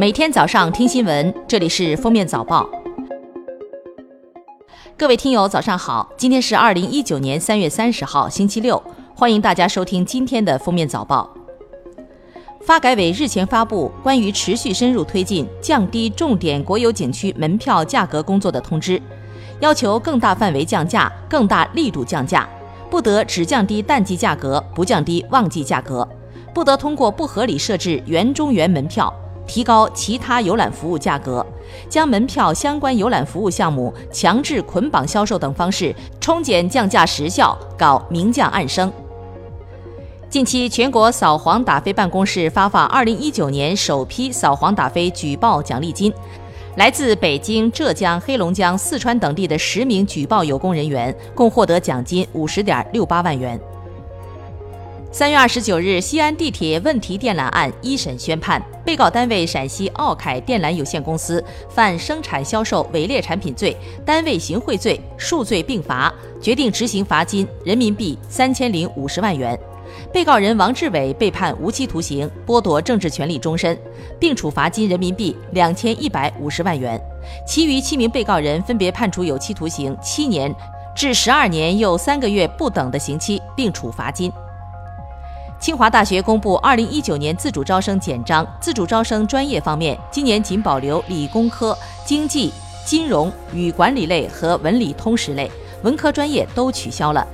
每天早上听新闻，这里是封面早报。各位听友，早上好！今天是二零一九年三月三十号，星期六，欢迎大家收听今天的封面早报。发改委日前发布关于持续深入推进降低重点国有景区门票价格工作的通知，要求更大范围降价、更大力度降价，不得只降低淡季价格，不降低旺季价格，不得通过不合理设置园中园门票。提高其他游览服务价格，将门票相关游览服务项目强制捆绑销售等方式冲减降价时效，搞明降暗升。近期，全国扫黄打非办公室发放二零一九年首批扫黄打非举报奖励金，来自北京、浙江、黑龙江、四川等地的十名举报有功人员共获得奖金五十点六八万元。三月二十九日，西安地铁问题电缆案一审宣判，被告单位陕西奥凯电缆有限公司犯生产销售伪劣产品罪、单位行贿罪，数罪并罚，决定执行罚金人民币三千零五十万元。被告人王志伟被判无期徒刑，剥夺政治权利终身，并处罚金人民币两千一百五十万元。其余七名被告人分别判处有期徒刑七年至十二年又三个月不等的刑期，并处罚金。清华大学公布二零一九年自主招生简章，自主招生专业方面，今年仅保留理工科、经济、金融与管理类和文理通识类，文科专业都取消了，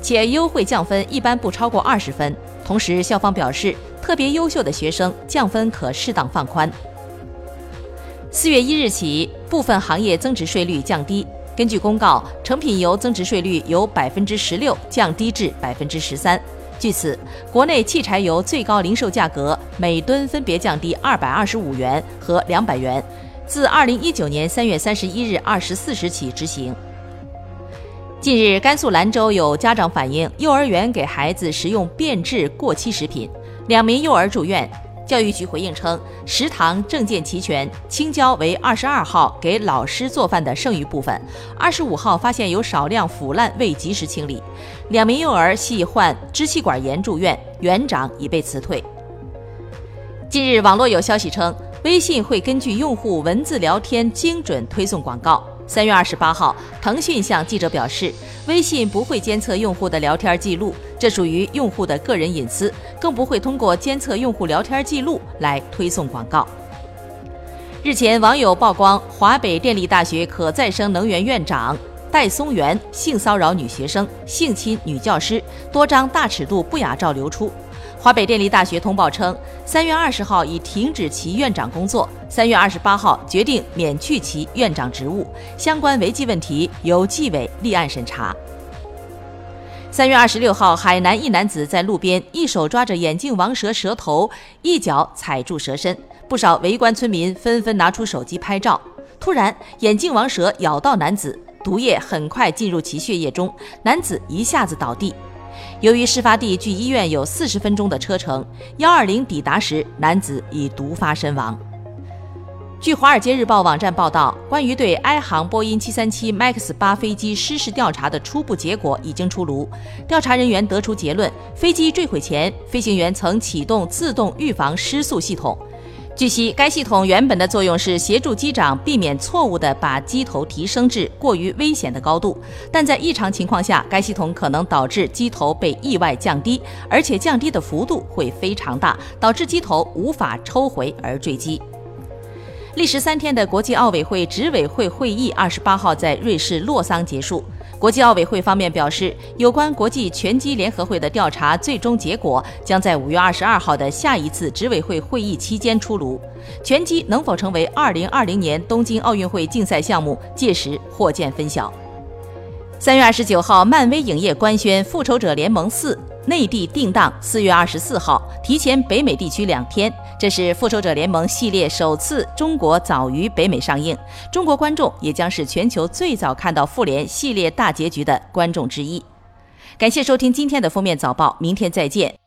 且优惠降分一般不超过二十分。同时，校方表示，特别优秀的学生降分可适当放宽。四月一日起，部分行业增值税率降低。根据公告，成品油增值税率由百分之十六降低至百分之十三。据此，国内汽柴油最高零售价格每吨分别降低二百二十五元和两百元，自二零一九年三月三十一日二十四时起执行。近日，甘肃兰州有家长反映，幼儿园给孩子食用变质过期食品，两名幼儿住院。教育局回应称，食堂证件齐全，青椒为二十二号给老师做饭的剩余部分，二十五号发现有少量腐烂未及时清理。两名幼儿系患支气管炎住院，园长已被辞退。近日，网络有消息称，微信会根据用户文字聊天精准推送广告。三月二十八号，腾讯向记者表示，微信不会监测用户的聊天记录，这属于用户的个人隐私，更不会通过监测用户聊天记录来推送广告。日前，网友曝光华北电力大学可再生能源院长戴松元性骚扰女学生、性侵女教师，多张大尺度不雅照流出。华北电力大学通报称，三月二十号已停止其院长工作，三月二十八号决定免去其院长职务，相关违纪问题由纪委立案审查。三月二十六号，海南一男子在路边一手抓着眼镜王蛇蛇头，一脚踩住蛇身，不少围观村民纷纷拿出手机拍照。突然，眼镜王蛇咬到男子，毒液很快进入其血液中，男子一下子倒地。由于事发地距医院有四十分钟的车程，幺二零抵达时，男子已毒发身亡。据《华尔街日报》网站报道，关于对埃航波音七三七 MAX 八飞机失事调查的初步结果已经出炉。调查人员得出结论：飞机坠毁前，飞行员曾启动自动预防失速系统。据悉，该系统原本的作用是协助机长避免错误地把机头提升至过于危险的高度，但在异常情况下，该系统可能导致机头被意外降低，而且降低的幅度会非常大，导致机头无法抽回而坠机。历时三天的国际奥委会执委会会议二十八号在瑞士洛桑结束。国际奥委会方面表示，有关国际拳击联合会的调查最终结果将在五月二十二号的下一次执委会会议期间出炉。拳击能否成为二零二零年东京奥运会竞赛项目，届时或见分晓。三月二十九号，漫威影业官宣《复仇者联盟四》。内地定档四月二十四号，提前北美地区两天。这是《复仇者联盟》系列首次中国早于北美上映，中国观众也将是全球最早看到复联系列大结局的观众之一。感谢收听今天的封面早报，明天再见。